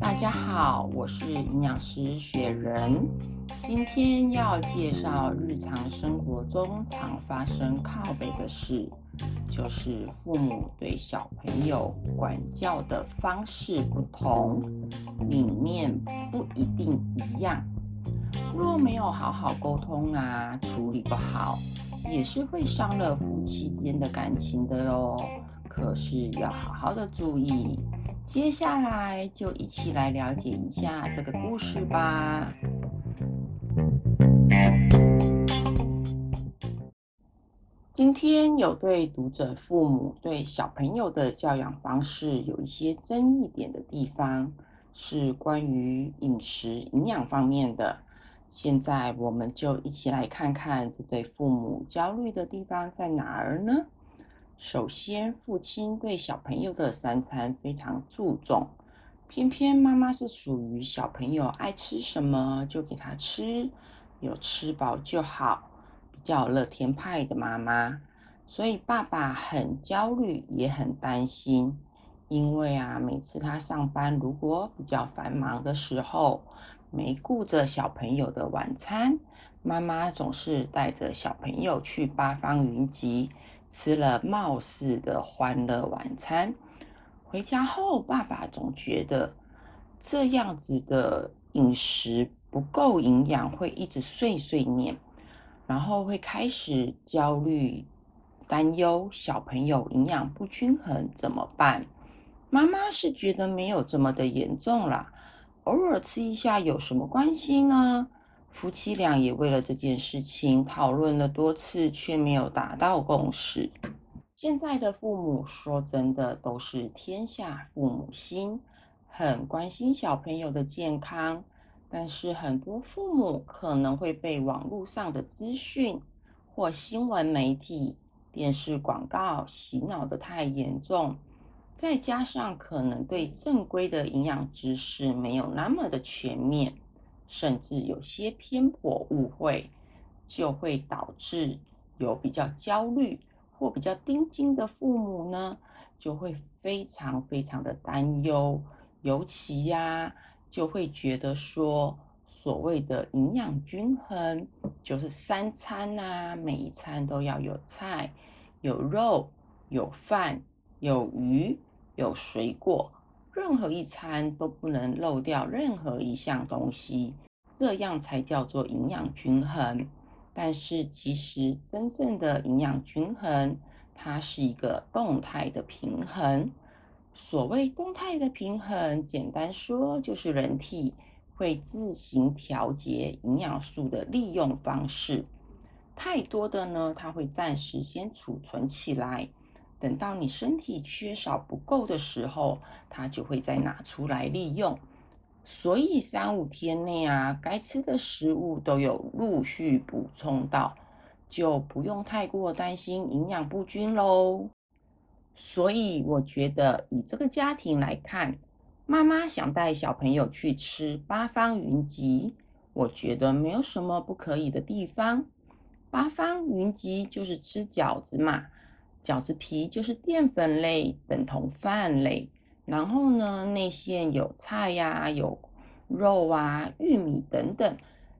大家好，我是营养师雪人。今天要介绍日常生活中常发生靠背的事，就是父母对小朋友管教的方式不同，理念不一定一样。若没有好好沟通啊，处理不好，也是会伤了夫妻间的感情的哦。可是要好好的注意。接下来就一起来了解一下这个故事吧。今天有对读者父母对小朋友的教养方式有一些争议点的地方，是关于饮食营养方面的。现在我们就一起来看看这对父母焦虑的地方在哪儿呢？首先，父亲对小朋友的三餐非常注重，偏偏妈妈是属于小朋友爱吃什么就给他吃，有吃饱就好，比较乐天派的妈妈。所以爸爸很焦虑，也很担心，因为啊，每次他上班如果比较繁忙的时候，没顾着小朋友的晚餐，妈妈总是带着小朋友去八方云集。吃了貌似的欢乐晚餐，回家后，爸爸总觉得这样子的饮食不够营养，会一直碎碎念，然后会开始焦虑、担忧小朋友营养不均衡怎么办？妈妈是觉得没有这么的严重啦，偶尔吃一下有什么关系呢？夫妻俩也为了这件事情讨论了多次，却没有达到共识。现在的父母说真的都是天下父母心，很关心小朋友的健康。但是很多父母可能会被网络上的资讯或新闻媒体、电视广告洗脑的太严重，再加上可能对正规的营养知识没有那么的全面。甚至有些偏颇误会，就会导致有比较焦虑或比较盯紧的父母呢，就会非常非常的担忧，尤其呀，就会觉得说，所谓的营养均衡，就是三餐呐，每一餐都要有菜、有肉、有饭、有鱼、有水果。任何一餐都不能漏掉任何一项东西，这样才叫做营养均衡。但是其实真正的营养均衡，它是一个动态的平衡。所谓动态的平衡，简单说就是人体会自行调节营养素的利用方式。太多的呢，它会暂时先储存起来。等到你身体缺少不够的时候，它就会再拿出来利用。所以三五天内啊，该吃的食物都有陆续补充到，就不用太过担心营养不均喽。所以我觉得以这个家庭来看，妈妈想带小朋友去吃八方云集，我觉得没有什么不可以的地方。八方云集就是吃饺子嘛。饺子皮就是淀粉类，等同饭类。然后呢，内馅有菜呀，有肉啊，玉米等等。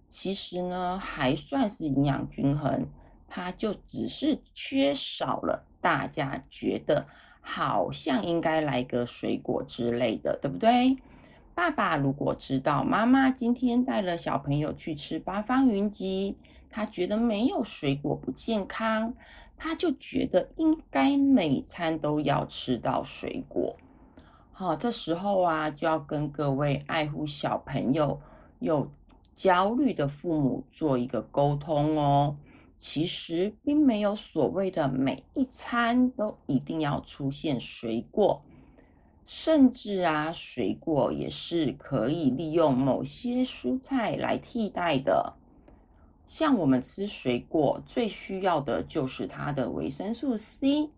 其实呢，还算是营养均衡。它就只是缺少了大家觉得好像应该来个水果之类的，对不对？爸爸如果知道妈妈今天带了小朋友去吃八方云集，他觉得没有水果不健康。他就觉得应该每餐都要吃到水果，好，这时候啊，就要跟各位爱护小朋友又焦虑的父母做一个沟通哦。其实并没有所谓的每一餐都一定要出现水果，甚至啊，水果也是可以利用某些蔬菜来替代的。像我们吃水果最需要的就是它的维生素 C，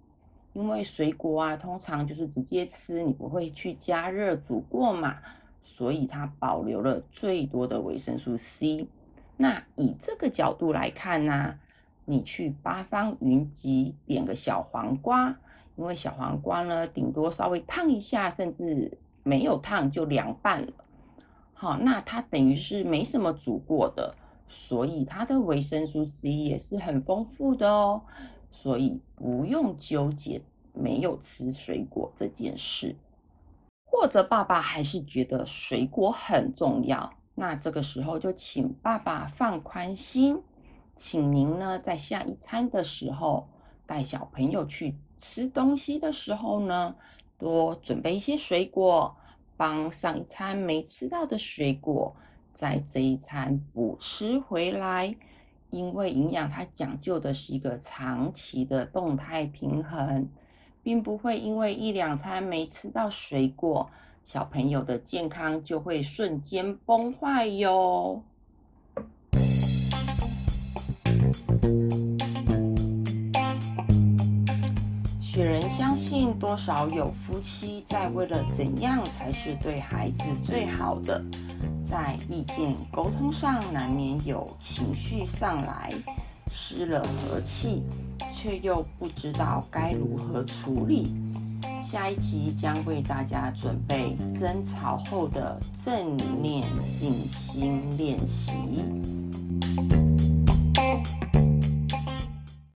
因为水果啊通常就是直接吃，你不会去加热煮过嘛，所以它保留了最多的维生素 C。那以这个角度来看呢，你去八方云集点个小黄瓜，因为小黄瓜呢，顶多稍微烫一下，甚至没有烫就凉拌了。好，那它等于是没什么煮过的，所以它的维生素 C 也是很丰富的哦。所以不用纠结没有吃水果这件事。或者爸爸还是觉得水果很重要，那这个时候就请爸爸放宽心，请您呢在下一餐的时候带小朋友去吃东西的时候呢，多准备一些水果，帮上一餐没吃到的水果，在这一餐补吃回来。因为营养它讲究的是一个长期的动态平衡。并不会因为一两餐没吃到水果，小朋友的健康就会瞬间崩坏哟。雪人相信，多少有夫妻在为了怎样才是对孩子最好的，在意见沟通上难免有情绪上来，失了和气。却又不知道该如何处理。下一期将为大家准备争吵后的正念静心练习。